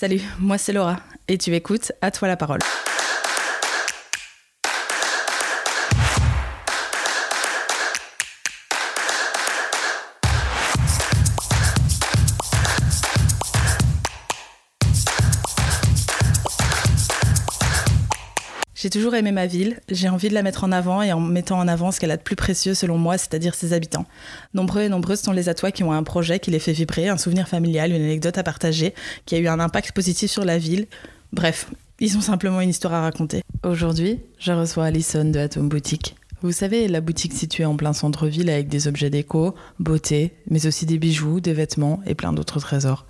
Salut, moi c'est Laura et tu écoutes À toi la parole. J'ai toujours aimé ma ville, j'ai envie de la mettre en avant et en mettant en avant ce qu'elle a de plus précieux selon moi, c'est-à-dire ses habitants. Nombreux et nombreuses sont les atois qui ont un projet qui les fait vibrer, un souvenir familial, une anecdote à partager, qui a eu un impact positif sur la ville. Bref, ils ont simplement une histoire à raconter. Aujourd'hui, je reçois Alison de Atom Boutique. Vous savez, la boutique située en plein centre-ville avec des objets déco, beauté, mais aussi des bijoux, des vêtements et plein d'autres trésors.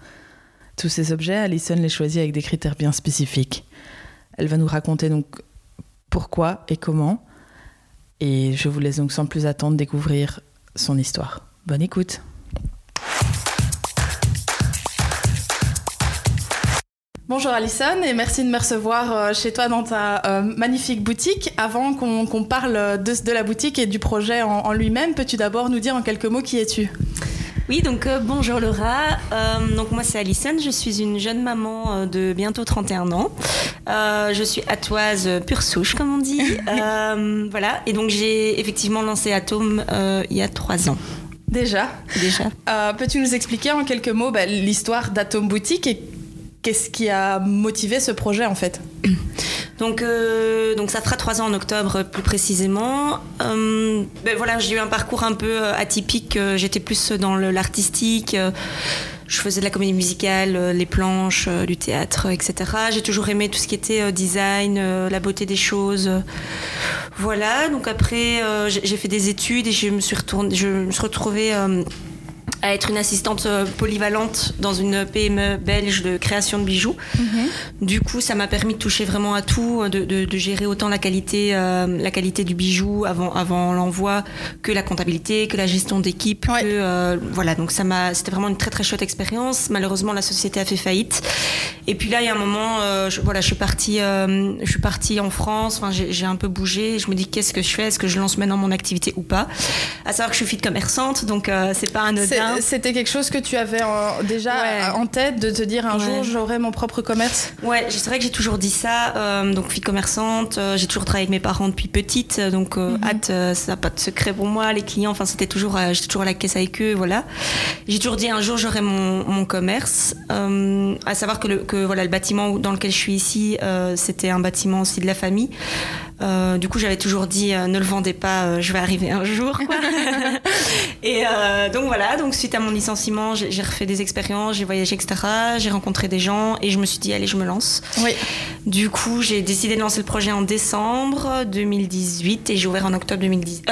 Tous ces objets, Alison les choisit avec des critères bien spécifiques. Elle va nous raconter donc pourquoi et comment. Et je vous laisse donc sans plus attendre découvrir son histoire. Bonne écoute. Bonjour Alison et merci de me recevoir euh, chez toi dans ta euh, magnifique boutique. Avant qu'on parle de, la boutique et du projet en lui-même, peux-tu d'abord nous dire en quelques mots qui es-tu? Oui, donc euh, bonjour Laura. Euh, donc moi c'est Alison, je suis une jeune maman euh, de bientôt 31 ans. je suis atoise pure souche comme on dit. voilà, et donc j'ai effectivement lancé Atome il y a trois ans. Déjà Déjà. Peux-tu nous expliquer en quelques mots bah, l'histoire d'Atome Boutique et qu'est-ce qui a motivé ce projet en fait donc, euh, donc ça fera trois ans en octobre plus précisément. Euh, ben voilà, j'ai eu un parcours un peu euh, atypique. J'étais plus dans l'artistique. Je faisais de la comédie musicale, les planches, du théâtre, etc. J'ai toujours aimé tout ce qui était design, la beauté des choses. Voilà. Donc après, j'ai fait des études et je me suis retournée, je me suis retrouvée à être une assistante euh, polyvalente dans une PME belge de création de bijoux. Mhm. Du coup, ça m'a permis de toucher vraiment à tout, de, de, de gérer autant la qualité, euh, la qualité du bijou avant, avant l'envoi, que la comptabilité, que la gestion d'équipe. Euh, voilà, donc ça m'a, c'était vraiment une très très chouette expérience. Malheureusement, la société a fait faillite. Et puis là, il y a un moment, je, voilà, je suis partie, je suis partie en France. Enfin, j'ai un peu bougé. Je me dis, qu'est-ce que je fais? Est-ce que je lance maintenant mon activité ou pas? À savoir que je suis fille commerçante, donc c'est pas anodin. C'était quelque chose que tu avais déjà en tête de te dire un jour j'aurai mon propre commerce? Ouais, c'est vrai que j'ai toujours dit ça. Euh, donc, fille commerçante, euh, j'ai toujours travaillé avec mes parents depuis petite. Donc, euh, mhm. hâte, ça n'a pas de secret pour moi. Les clients, enfin, c'était toujours, j'étais toujours à la caisse avec eux. Voilà. J'ai toujours dit un jour j'aurai mon, mon, commerce. à savoir que, le, que voilà, le bâtiment dans lequel je suis ici, c'était un bâtiment aussi de la famille. Euh, du coup, j'avais toujours dit euh, ne le vendez pas, euh, je vais arriver un jour. et donc voilà, donc suite à mon licenciement, j'ai refait des expériences, j'ai voyagé, etc. J'ai rencontré des gens et je me suis dit allez, je me lance. Oui. Du coup, j'ai décidé de lancer le projet en décembre 2018 et j'ai ouvert en octobre 2010,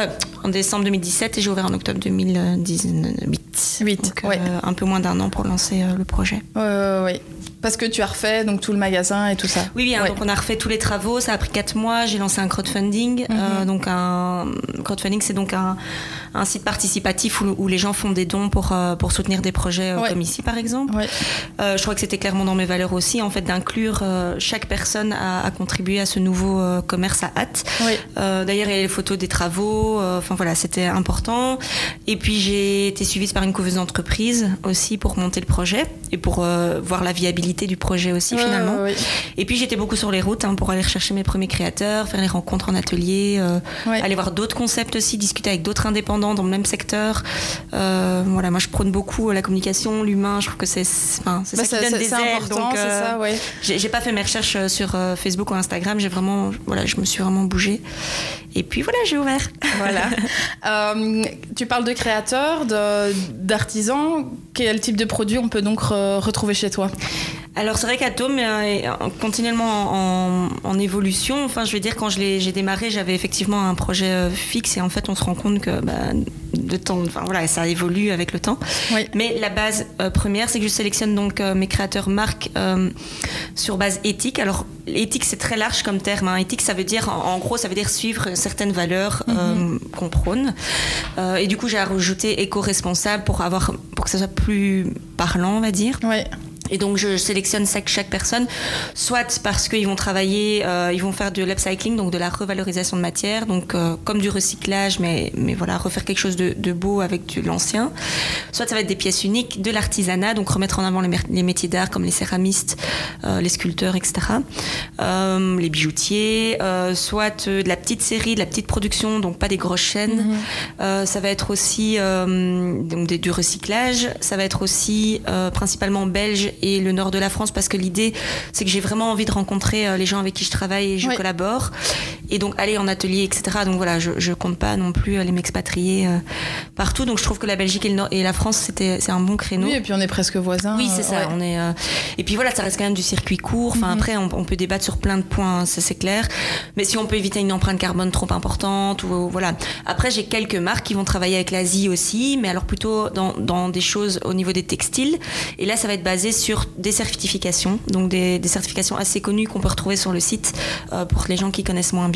en décembre 2017 et j'ai ouvert en octobre 2018. 8, donc, un peu moins d'un an pour lancer le projet. oui. Parce que tu as refait donc tout le magasin et tout ça. Oui, oui. Hein, donc on a refait tous les travaux. Ça a pris quatre mois. J'ai lancé un crowdfunding. Euh, mhm. donc un crowdfunding, c'est donc un, un, site participatif où, les gens font des dons pour euh, pour soutenir des projets euh, comme ici, par exemple. je crois que c'était clairement dans mes valeurs aussi, en fait, d'inclure chaque personne à, à, contribuer à ce nouveau commerce à hâte. D'ailleurs, il y a les photos des travaux. Enfin voilà, c'était important. Et puis j'ai été suivie par une couveuse d'entreprise aussi pour monter le projet et pour voir la viabilité du projet aussi finalement. Et puis j'étais beaucoup sur les routes hein, pour aller chercher mes premiers créateurs, faire les rencontres en atelier, euh, aller voir d'autres concepts aussi, discuter avec d'autres indépendants dans le même secteur. Euh, voilà, moi je prône beaucoup la communication, l'humain. Je trouve que c'est enfin, ça, bah, qui donne des ailes. Donc euh, j'ai pas fait mes recherches sur Facebook ou Instagram. J'ai vraiment voilà, je me suis vraiment bougée. Et puis voilà, j'ai ouvert. Voilà. tu parles de créateurs, d'artisans. Quel type de produits on peut donc retrouver chez toi? Alors c'est vrai qu'Atome est continuellement en, évolution. Enfin, je vais dire, quand j'ai démarré, j'avais effectivement un projet euh, fixe et en fait, on se rend compte que bah, de temps, enfin voilà, ça évolue avec le temps. Mais la base euh, première, c'est que je sélectionne donc euh, mes créateurs marques sur base éthique. Alors éthique, c'est très large comme terme. Hein. Éthique, ça veut dire, en, gros, ça veut dire suivre certaines valeurs mhm. qu'on prône. et du coup, j'ai rajouté éco-responsable pour avoir, pour que ça soit plus parlant, on va dire. Ouais. Et donc je sélectionne chaque, chaque personne, soit parce qu'ils vont travailler, euh, ils vont faire de l'upcycling, donc de la revalorisation de matière, donc euh, comme du recyclage, mais, mais voilà, refaire quelque chose de, de beau avec de l'ancien. Soit ça va être des pièces uniques, de l'artisanat, donc remettre en avant les, les métiers d'art comme les céramistes, euh, les sculpteurs, etc. Euh, les bijoutiers, euh, soit de la petite série, de la petite production, donc pas des grosses chaînes. Mhm. Euh, ça va être aussi euh, donc des- du recyclage. Ça va être aussi euh, principalement belge et le nord de la France parce que l'idée c'est que j'ai vraiment envie de rencontrer euh, les gens avec qui je travaille et je Oui. collabore et donc aller en atelier etc. Donc voilà, je, je compte pas non plus aller m'expatrier euh, partout. Donc je trouve que la Belgique et, le Nord- et la France c'était c'est un bon créneau. Oui, et puis on est presque voisins. Oui, c'est euh, ça. ouais. On est, euh, Et puis voilà, ça reste quand même du circuit court. Enfin, Mhm. après, on, on peut débattre sur plein de points, ça c'est clair. Mais si on peut éviter une empreinte carbone trop importante, ou voilà. Après, j'ai quelques marques qui vont travailler avec l'Asie aussi, mais alors plutôt dans, dans des choses au niveau des textiles. Et là, ça va être basé sur des certifications, donc des, des certifications assez connues qu'on peut retrouver sur le site euh, pour les gens qui connaissent moins bien.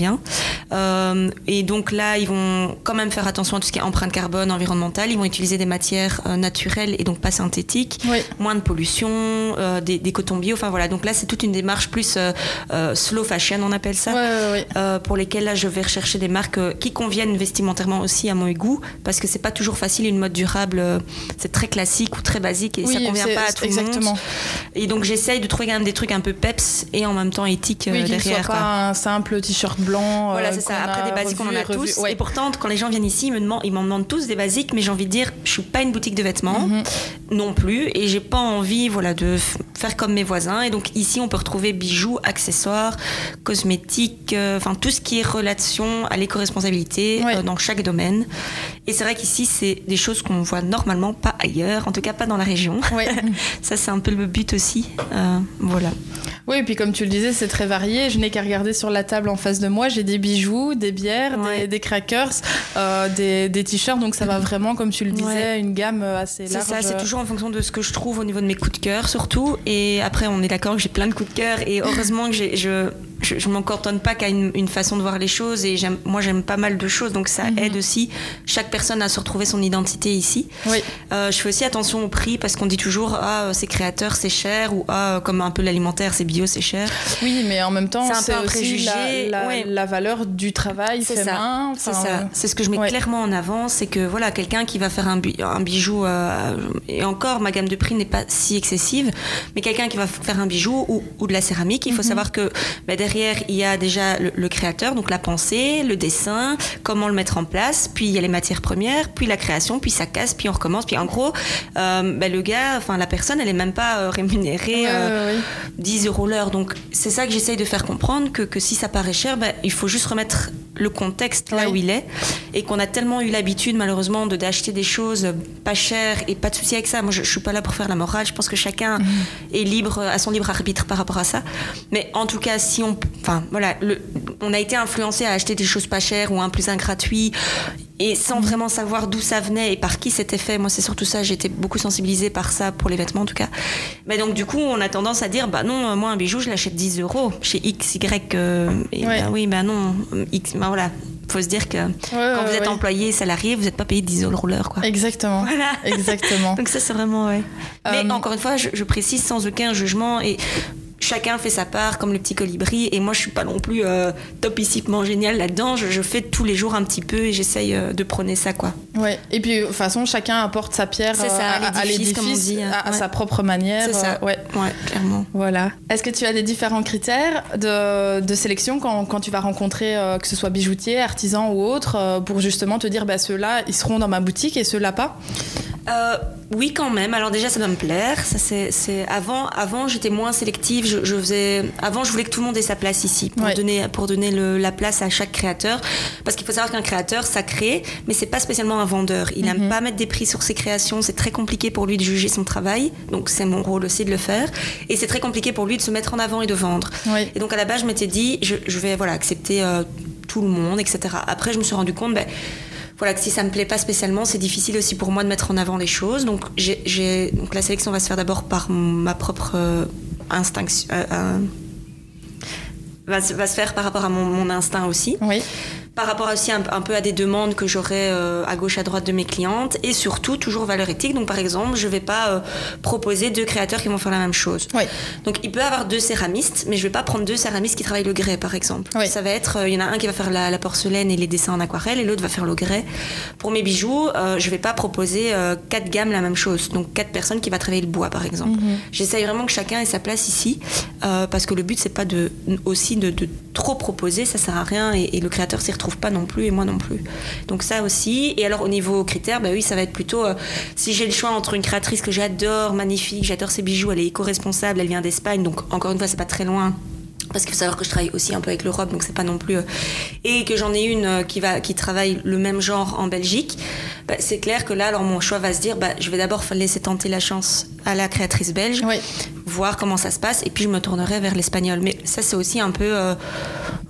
Euh, et donc là, ils vont quand même faire attention à tout ce qui est empreinte carbone, environnementale. Ils vont utiliser des matières euh, naturelles et donc pas synthétiques Oui. moins de pollution, euh, des, des cotons bio. Enfin voilà, donc là c'est toute une démarche plus slow fashion, on appelle ça. Pour lesquelles là je vais rechercher des marques qui conviennent vestimentairement aussi à mon goût parce que c'est pas toujours facile une mode durable c'est très classique ou très basique et ça convient pas à tout exactement. le monde et donc j'essaye de trouver quand même des trucs un peu peps et en même temps éthiques derrière soit quoi. pas un simple t-shirt blanc. Voilà, euh, c'est ça. Après des basiques, on en revu a revu. tous. Ouais. Et pourtant, quand les gens viennent ici, ils me demandent, ils m'en demandent tous des basiques, mais j'ai envie de dire, je suis pas une boutique de vêtements Mhm. non plus, et j'ai pas envie, voilà, de faire comme mes voisins. Et donc ici, on peut retrouver bijoux, accessoires, cosmétiques, euh, enfin tout ce qui est relation à l'éco-responsabilité Ouais. euh, dans chaque domaine. Et c'est vrai qu'ici, c'est des choses qu'on voit normalement pas ailleurs, en tout cas pas dans la région. Ouais. Ça, c'est un peu le but aussi. Euh, voilà. Oui, et puis comme tu le disais, c'est très varié. Je n'ai qu'à regarder sur la table en face de moi. J'ai des bijoux, des bières, Ouais. des, des crackers, euh, des, des t-shirts. Donc ça va vraiment, comme tu le disais, Ouais. une gamme euh, assez C'est large. ça, c'est toujours en fonction de ce que je trouve au niveau de mes coups de cœur surtout. Et après, on est d'accord que j'ai plein de coups de cœur. Et heureusement que j'ai- je je, je m'en cantonne pas qu'à une, une façon de voir les choses. Et j'aime, moi, j'aime pas mal de choses. Donc ça Mhm. aide aussi chaque personne à se retrouver son identité ici. Oui. Euh, je fais aussi attention au prix parce qu'on dit toujours ah c'est créateur c'est cher ou ah comme un peu l'alimentaire c'est bio c'est cher. Oui, mais en même temps, C'est un peu un la, préjugé, la- ouais. la valeur du travail C'est ça. C'est ça. C'est ce que je mets ouais. clairement en avant, c'est que voilà, quelqu'un qui va faire un, bi- un bijou, euh, et encore, ma gamme de prix n'est pas si excessive, mais quelqu'un qui va faire un bijou ou, ou de la céramique, il faut Mhm. savoir que bah, derrière, il y a déjà le, le créateur, donc la pensée, le dessin, comment le mettre en place, puis il y a les matières premières, puis la création, puis ça casse, puis on recommence, puis en gros, euh, bah, le gars, enfin la personne, elle est même pas euh, rémunérée. Ouais, euh, ouais, ouais. 10 euros l'heure. Donc c'est ça que j'essaye de faire comprendre, que, que si ça paraît cher, ben, il faut juste remettre le contexte là où il est. Et qu'on a tellement eu l'habitude malheureusement de d'acheter des choses pas chères et pas de souci avec ça. Moi je, je suis pas là pour faire la morale, je pense que chacun Mhm. est libre à son libre arbitre par rapport à ça. Mais en tout cas, si on... Enfin voilà, le- on a été influencé à acheter des choses pas chères ou un plus un gratuit et sans vraiment savoir d'où ça venait et par qui c'était fait. Moi, c'est surtout ça. Été beaucoup sensibilisée par ça pour les vêtements, en tout cas. Mais donc, du coup, on a tendance à dire, bah non, euh, moi, un bijou, je l'achète 10 euros chez X, Y. euh, et Ouais. bah oui, bah non, X. Bah voilà. Faut se dire que Ouais, quand ouais, vous êtes employé, salarié, vous n'êtes pas payé 10 euros l'heure, quoi. Exactement. Voilà. Exactement. Donc ça, c'est vraiment, ouais. Mais Euh, encore une fois, je, je précise sans aucun jugement et chacun fait sa part comme le petit colibri et moi je suis pas non plus euh, topissiquement génial là-dedans je, je fais tous les jours un petit peu et j'essaye euh, de prôner ça quoi Ouais. Et puis, de toute façon, chacun apporte sa pierre ça, euh, à- l'édifice, comme on l'édifice, dit, hein. à, à sa propre manière. C'est ça. euh, ouais. ouais clairement Voilà. Est-ce que tu as des différents critères de, de sélection quand, quand tu vas rencontrer, que ce soit bijoutier, artisan ou autre, pour justement te dire, bah, ceux-là, ils seront dans ma boutique et ceux-là pas? Oui, quand même. Alors déjà, ça doit me plaire. Ça, c'est, c'est- Avant, avant, j'étais moins sélective. Je, je faisais... Avant, je voulais que tout le monde ait sa place ici pour Ouais. donner, pour donner le- la place à chaque créateur. Parce qu'il faut savoir qu'un créateur, ça crée, mais c'est pas spécialement un vendeur. Il n'aime Mhm. pas mettre des prix sur ses créations. C'est très compliqué pour lui de juger son travail. Donc c'est mon rôle aussi de le faire. Et c'est très compliqué pour lui de se mettre en avant et de vendre. Et donc à la base, je m'étais dit, je, je vais voilà accepter euh, tout le monde, etc. Après, je me suis rendu compte, ben, voilà, que si ça me plaît pas spécialement, c'est difficile aussi pour moi de mettre en avant les choses. Donc, la sélection va se faire d'abord par ma propre euh, instinct. euh, euh, va se faire par rapport à mon, mon instinct aussi. Oui. Par rapport aussi un, un peu à des demandes que j'aurais euh, à gauche à droite de mes clientes et surtout toujours valeur éthique. Donc par exemple, je vais pas euh, proposer deux créateurs qui vont faire la même chose. Oui. Donc il peut y avoir deux céramistes, mais je vais pas prendre deux céramistes qui travaillent le grès par exemple. Oui. Ça va être, euh, il y en a un qui va faire la, la porcelaine et les dessins en aquarelle et l'autre va faire le grès. Pour mes bijoux, euh, je vais pas proposer quatre gammes la même chose. Donc quatre personnes qui va travailler le bois par exemple. J'essaye vraiment que chacun ait sa place ici parce que le but c'est pas de aussi de, de trop proposer, ça sert à rien et, et le créateur s'y retrouve pas non plus et moi non plus. Donc ça aussi. Et alors au niveau critères, bah oui, ça va être plutôt euh, si j'ai le choix entre une créatrice que j'adore, magnifique, j'adore ses bijoux, elle est éco-responsable, elle vient d'Espagne, donc encore une fois c'est pas très loin. Parce qu'il faut savoir que je travaille aussi un peu avec l'Europe, donc c'est pas non plus. euh, et que j'en ai une euh, qui va, qui travaille le même genre en Belgique. bah, c'est clair que là, alors mon choix va se dire, bah, je vais d'abord laisser tenter la chance à la créatrice belge, Oui. Voir comment ça se passe, et puis je me tournerai vers l'espagnol. Mais ça, c'est aussi un peu, euh,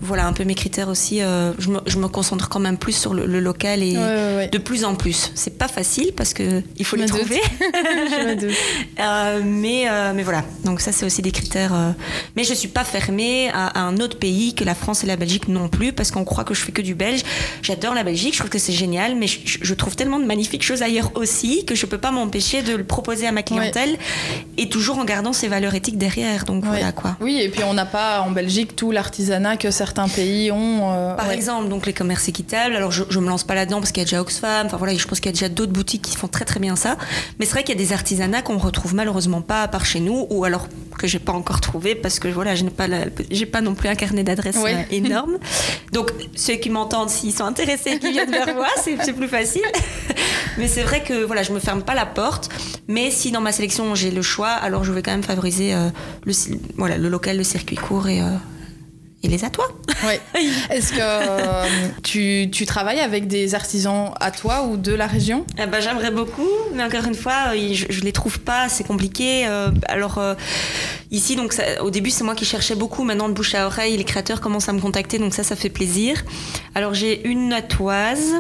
voilà, un peu mes critères aussi. euh, je, me, je me concentre quand même plus sur le, le local et Ouais, ouais, ouais. de plus en plus. C'est pas facile parce que il faut Je les trouver. Je. Euh, mais, mais voilà, donc ça c'est aussi des critères. Mais je suis pas fermée à, à un autre pays que la France et la Belgique non plus, parce qu'on croit que je fais que du belge. J'adore la Belgique, je trouve que c'est génial, mais je, je trouve tellement de magnifiques choses ailleurs aussi que je peux pas m'empêcher de le proposer à ma clientèle et toujours en gardant ces valeurs éthiques derrière. Donc Ouais. voilà quoi. Oui, et puis on n'a pas en Belgique tout l'artisanat que certains pays ont. euh, Par ouais. exemple, donc les commerces équitables. Alors je, je me lance pas là-dedans parce qu'il y a déjà Oxfam. Enfin voilà, je pense qu'il y a déjà d'autres boutiques qui font très très bien ça. Mais c'est vrai qu'il y a des artisanats qu'on retrouve malheureusement pas par chez nous, ou alors que j'ai pas encore trouvé parce que voilà, je n'ai pas j'ai pas non plus un carnet d'adresses euh, énorme. Donc ceux qui m'entendent, s'ils sont intéressés, qui viennent vers moi, c'est plus facile. Mais c'est vrai que voilà, je me ferme pas la porte. Mais si dans ma sélection j'ai le choix, alors je vais quand même favoriser euh, le voilà le local, le circuit court et euh, et les atois. Ouais. Est-ce que euh, tu, tu travailles avec des artisans à toi ou de la région? Eh ben, J'aimerais beaucoup, mais encore une fois, euh, je, je les trouve pas, c'est compliqué. Euh, alors euh, ici, donc ça- au début, c'est moi qui cherchais beaucoup. Maintenant, de bouche à oreille, les créateurs commencent à me contacter, donc ça, ça fait plaisir. Alors j'ai une atoise.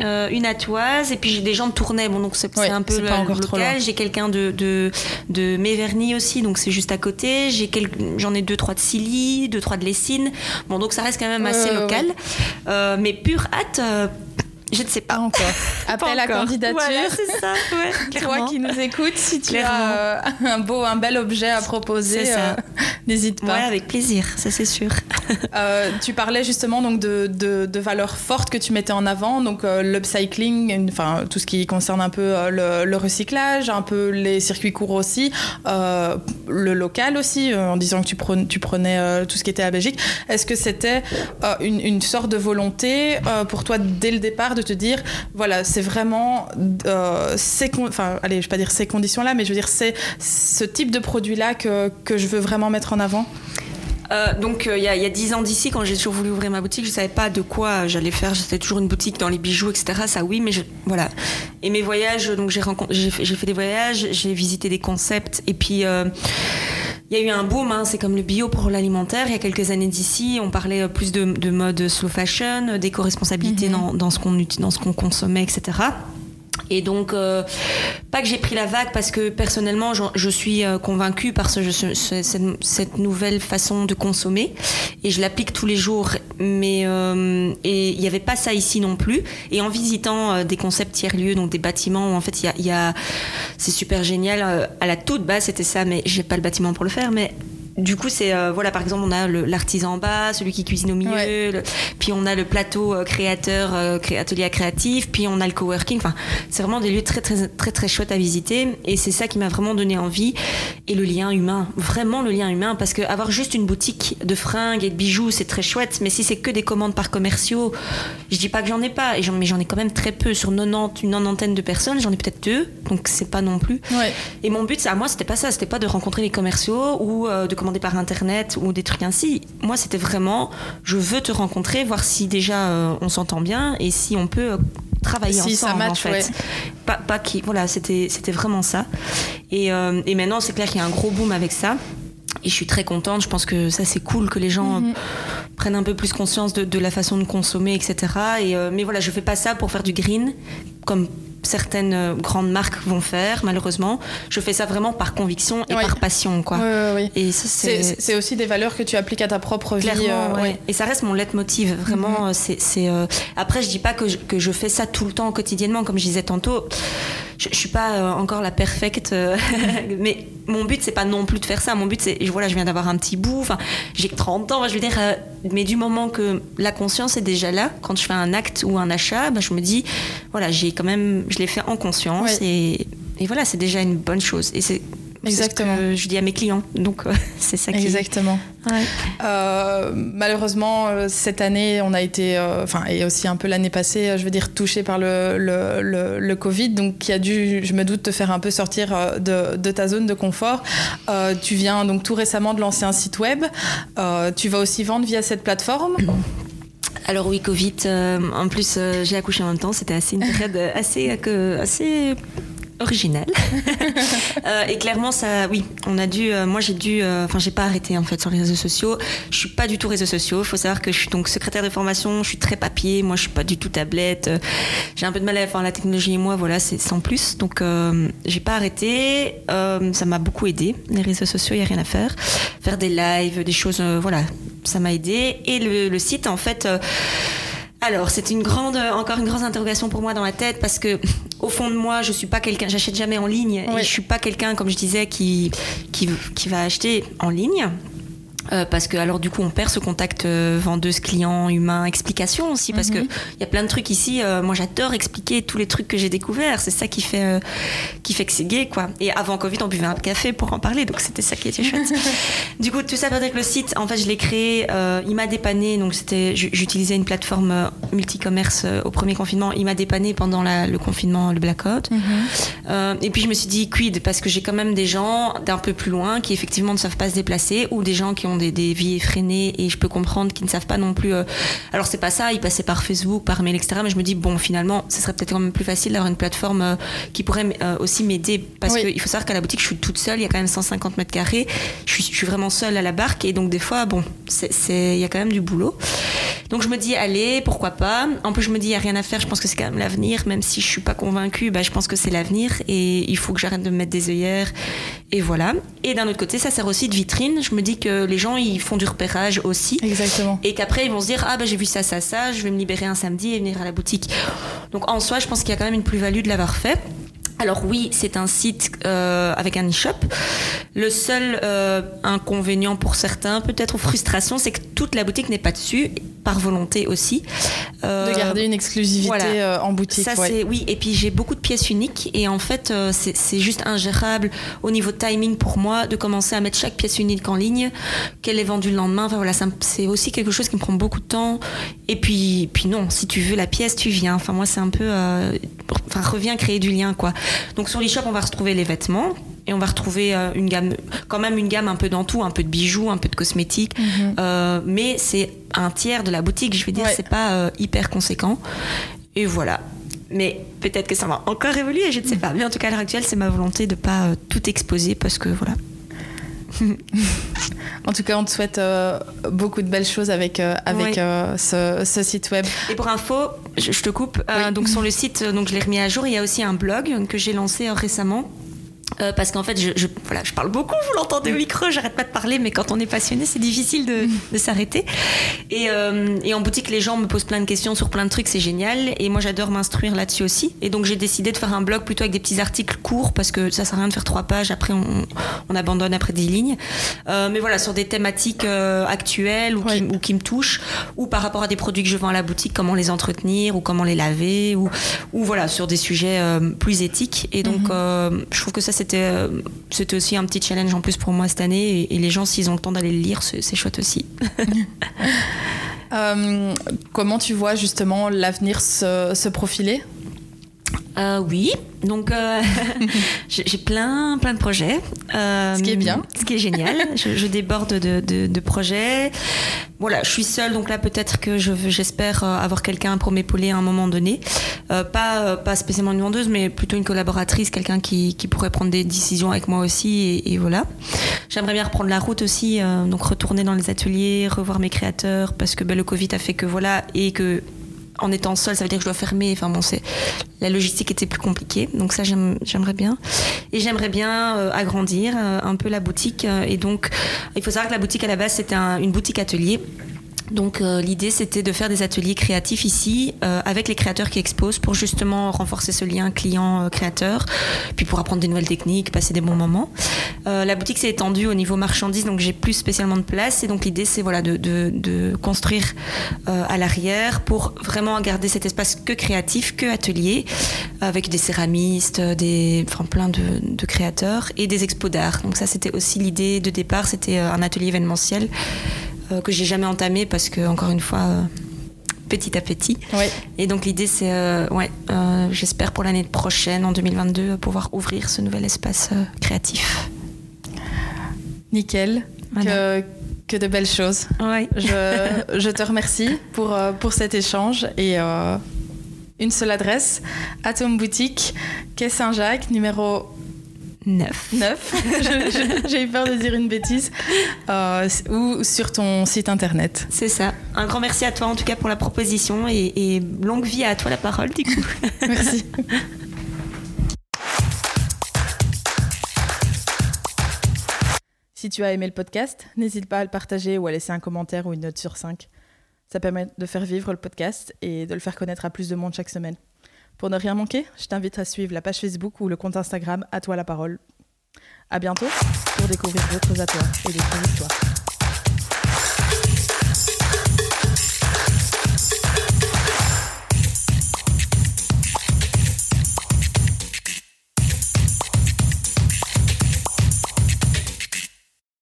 Euh, une atoise et puis j'ai des gens de Tournai. Bon donc c'est Ouais, un peu le, pas le local. j'ai quelqu'un de de de Méverny aussi donc c'est juste à côté. J'ai j'en ai deux trois de Silly deux trois de Lessines bon donc ça reste quand même assez ouais. local. Euh, mais pure hâte euh, je ne sais pas encore. Appel pas à candidature. Voilà, c'est ça, ouais, Toi qui nous écoutes, si tu Clairement. as euh, un beau, un bel objet à proposer, euh, n'hésite pas. Ouais, avec plaisir, ça c'est sûr. Euh, tu parlais justement donc de, de, de valeurs fortes que tu mettais en avant, donc l'upcycling, enfin tout ce qui concerne un peu le, le recyclage, un peu les circuits courts aussi, le local aussi, en disant que tu prenais, tu prenais tout ce qui était à Belgique. Est-ce que c'était une, une sorte de volonté pour toi dès le départ de te dire, voilà, c'est vraiment euh, ces, enfin allez, je vais pas dire ces conditions-là, mais je veux dire c'est ce type de produit-là que, que je veux vraiment mettre en avant. Euh, donc euh, il y, a- y a dix ans d'ici, quand j'ai toujours voulu ouvrir ma boutique, je savais pas de quoi j'allais faire. J'étais toujours une boutique dans les bijoux, etc. Ça oui, mais voilà. Et mes voyages, donc j'ai j'ai fait, des voyages, j'ai visité des concepts, et puis. Il y a eu un boom, hein, c'est comme le bio pour l'alimentaire. Il y a quelques années d'ici, on parlait euh, plus de, de mode slow fashion, euh, d'éco-responsabilité dans, dans ce qu'on uti- dans ce qu'on consommait, etc. Et donc, euh, pas que j'ai pris la vague parce que personnellement, je, suis euh, convaincue par ce, ce- ce- cette, nouvelle façon de consommer et je l'applique tous les jours. Mais euh, il n'y avait pas ça ici non plus. Et en visitant des concepts tiers-lieux, donc des bâtiments où en fait il y a, y a- c'est super génial. À la toute base, c'était ça, mais j'ai pas le bâtiment pour le faire. Mais du coup, c'est euh, voilà, par exemple, on a l'artisan en bas, celui qui cuisine au milieu, Ouais. le- puis on a le plateau euh, créateur, euh, cré- atelier créatif, puis on a le coworking. Enfin, c'est vraiment des lieux très très très très chouettes à visiter, et c'est ça qui m'a vraiment donné envie. Et le lien humain, vraiment le lien humain, parce que avoir juste une boutique de fringues et de bijoux, c'est très chouette, mais si c'est que des commandes par commerciaux, je dis pas que j'en ai pas, mais j'en ai quand même très peu sur 90, une nonantaine de personnes, j'en ai peut-être deux, donc c'est pas non plus. Ouais. Et mon but, à moi, c'était pas ça. C'était pas de rencontrer les commerciaux ou de commander par internet ou des trucs ainsi. Moi, c'était vraiment, je veux te rencontrer, voir si déjà euh, on s'entend bien et si on peut euh, travailler Si ça ensemble match, en fait. ouais. Pas, pas qui, voilà, c'était c'était vraiment ça. Et, euh, et maintenant, c'est clair qu'il y a un gros boom avec ça. Et je suis très contente. Je pense que ça, c'est cool que les gens Mhm. prennent un peu plus conscience de, de la façon de consommer, etc. Et, euh, mais voilà, je fais pas ça pour faire du green, comme certaines euh, grandes marques vont faire, malheureusement. Je fais ça vraiment par conviction et par passion, quoi. Et c'est aussi des valeurs que tu appliques à ta propre vie. Euh, et ça reste mon leitmotiv, vraiment. Mhm. C'est après, je dis pas que je, que je fais ça tout le temps quotidiennement, comme je disais tantôt je, je suis pas euh, encore la perfecte, euh, mais mon but c'est pas non plus de faire ça. Mon but c'est, voilà, je viens d'avoir un petit bout. Enfin, j'ai 30 ans. Je veux dire, euh, mais du moment que la conscience est déjà là, quand je fais un acte ou un achat, ben, je me dis, voilà, j'ai quand même, je l'ai fait en conscience et, et voilà, c'est déjà une bonne chose. Et c'est Exactement. Ce que je dis à mes clients. Donc, euh, c'est ça qui. Exactement. Euh, malheureusement, euh, cette année, on a été, enfin, et aussi un peu l'année passée, je veux dire, touché par le, le, le, Covid, donc qui a dû, je me doute, te faire un peu sortir de, de ta zone de confort. tu viens donc tout récemment de lancer un site web. tu vas aussi vendre via cette plateforme. Alors oui, Covid. en plus, j'ai accouché en même temps. C'était assez une période assez, assez original. Euh, et clairement, ça, oui, on a dû, euh, moi j'ai dû, euh, enfin j'ai pas arrêté en fait sur les réseaux sociaux. Je suis pas du tout réseaux sociaux. Faut savoir que je suis donc secrétaire de formation, je suis très papier. Moi, je suis pas du tout tablette. j'ai un peu de mal à faire la technologie et moi, voilà, c'est sans plus. Donc j'ai pas arrêté. ça m'a beaucoup aidé. Les réseaux sociaux, il y a rien à faire. Faire des lives, des choses, voilà, ça m'a aidé. Et le site, en fait alors, c'est une grande, encore une grande interrogation pour moi dans la tête parce que, au fond de moi, je suis pas quelqu'un, j'achète jamais en ligne et je suis pas quelqu'un, comme je disais, qui, qui, qui va acheter en ligne. Euh, parce que alors du coup on perd ce contact euh, vendeuse client humain explication aussi parce que mhm. il y a plein de trucs ici euh, moi j'adore expliquer tous les trucs que j'ai découverts. C'est ça qui fait qui fait que c'est gay quoi. Et avant Covid on buvait un café pour en parler donc c'était ça qui était chouette. Du coup tout ça veut dire que le site en fait je l'ai créé il m'a dépanné donc c'était j'utilisais une plateforme multicommerce au premier confinement. Il m'a dépanné pendant le confinement le blackout. Mhm. et puis je me suis dit quid? Parce que j'ai quand même des gens d'un peu plus loin qui effectivement ne savent pas se déplacer ou des gens qui ont des, vies effrénées et je peux comprendre qu'ils ne savent pas non plus. Euh, alors c'est pas ça, ils passaient par Facebook, par mail, etc. Mais je me dis bon, finalement, ce serait peut-être quand même plus facile d'avoir une plateforme euh, qui pourrait euh, aussi m'aider parce qu'il faut savoir qu'à la boutique, je suis toute seule. Il y a quand même 150 mètres carrés. Je suis, je suis vraiment seule à la barque et donc des fois, bon, c'est il y a quand même du boulot. Donc je me dis allez, pourquoi pas. En plus je me dis il y a rien à faire. Je pense que c'est quand même l'avenir, même si je suis pas convaincue. Bah, je pense que c'est l'avenir et il faut que j'arrête de me mettre des œillères et voilà. Et d'un autre côté, ça sert aussi de vitrine. Je me dis que les gens ils font du repérage aussi. Exactement. Et qu'après, ils vont se dire Ah, bah, j'ai vu ça, ça, ça, je vais me libérer un samedi et venir à la boutique. Donc, en soi, je pense qu'il y a quand même une plus-value de l'avoir fait. Alors oui, c'est un site euh, avec un e-shop. Le seul euh, inconvénient pour certains, peut-être ou frustration, c'est que toute la boutique n'est pas dessus, par volonté aussi. Euh, de garder une exclusivité en boutique. Ça, c'est oui. Et puis j'ai beaucoup de pièces uniques et en fait, c'est juste ingérable au niveau timing pour moi de commencer à mettre chaque pièce unique en ligne, qu'elle est vendue le lendemain. Enfin voilà, c'est aussi quelque chose qui me prend beaucoup de temps. Et puis, puis non, si tu veux la pièce, tu viens. Enfin moi, c'est un peu, enfin reviens créer du lien quoi. Donc sur l'e-shop, on va retrouver les vêtements et on va retrouver euh, une gamme, quand même une gamme un peu dans tout, un peu de bijoux, un peu de cosmétiques, mhm. euh, mais c'est un tiers de la boutique, je veux dire, c'est pas euh, hyper conséquent. Et voilà. Mais peut-être que ça va encore évoluer, je ne sais pas. Mais en tout cas, à l'heure actuelle, c'est ma volonté de pas tout exposer parce que voilà. en tout cas, on te souhaite euh, beaucoup de belles choses avec, euh, avec euh, ce, site web. Et pour info, je, te coupe. donc sur le site, donc je l'ai remis à jour. Il y a aussi un blog que j'ai lancé récemment euh, parce qu'en fait, je, je, voilà, je parle beaucoup, vous l'entendez au micro, j'arrête pas de parler, mais quand on est passionné, c'est difficile de, mm. de s'arrêter. Et, euh, et, en boutique, les gens me posent plein de questions sur plein de trucs, c'est génial. Et moi, j'adore m'instruire là-dessus aussi. Et donc, j'ai décidé de faire un blog plutôt avec des petits articles courts, parce que ça sert à rien de faire trois pages, après on, on abandonne après dix lignes. Euh, mais voilà, sur des thématiques euh, actuelles ou, qui, ou, qui, me touchent, ou par rapport à des produits que je vends à la boutique, comment les entretenir, ou comment les laver, ou, ou voilà, sur des sujets euh, plus éthiques. Et donc, mm-hmm. je trouve que ça, euh, c'était aussi un petit challenge en plus pour moi cette année. Et, les gens, s'ils ont le temps d'aller le lire, c'est chouette aussi. Euh, comment tu vois justement l'avenir se profiler? Euh, oui, donc euh, j'ai plein, plein de projets. Euh, ce qui est bien. Ce qui est génial. je, déborde de, de, projets. Voilà, je suis seule, donc là peut-être que j'espère avoir quelqu'un pour m'épauler à un moment donné. pas, pas spécialement une vendeuse, mais plutôt une collaboratrice, quelqu'un qui, qui, pourrait prendre des décisions avec moi aussi. Et, voilà. J'aimerais bien reprendre la route aussi, donc retourner dans les ateliers, revoir mes créateurs, parce que ben, le Covid a fait que voilà, et que en étant seule, ça veut dire que je dois fermer. Enfin bon, c'est la logistique était plus compliquée. Donc ça, j'aimerais bien. Et j'aimerais bien euh, agrandir euh, un peu la boutique. et donc, il faut savoir que la boutique à la base, c'était une boutique atelier. Donc euh, l'idée c'était de faire des ateliers créatifs ici euh, avec les créateurs qui exposent pour justement renforcer ce lien client-créateur, puis pour apprendre des nouvelles techniques, passer des bons moments. Euh, la boutique s'est étendue au niveau marchandises, donc j'ai plus spécialement de place et donc l'idée c'est voilà de, de, de construire à l'arrière pour vraiment garder cet espace que créatif, que atelier, avec des céramistes, des, enfin plein de, de créateurs et des expos d'art. Donc ça c'était aussi l'idée de départ, c'était un atelier événementiel euh, que j'ai jamais entamé parce que, encore une fois, euh, petit à petit. Et donc l'idée, c'est, euh, ouais, j'espère pour l'année prochaine, en 2022, pouvoir ouvrir ce nouvel espace créatif. Nickel. Que, que, de belles choses. Ouais. Je, je, te remercie pour, pour cet échange et une seule adresse, Atom Boutique, Quai Saint-Jacques, numéro Neuf. Neuf. J'ai eu peur de dire une bêtise. Euh, ou sur ton site internet. C'est ça. Un grand merci à toi en tout cas pour la proposition et, longue vie à toi la parole du coup. merci. Si tu as aimé le podcast, n'hésite pas à le partager ou à laisser un commentaire ou une note sur 5. Ça permet de faire vivre le podcast et de le faire connaître à plus de monde chaque semaine. Pour ne rien manquer, je t'invite à suivre la page Facebook ou le compte Instagram À toi la parole. À bientôt pour découvrir d'autres à toi et d'autres histoires.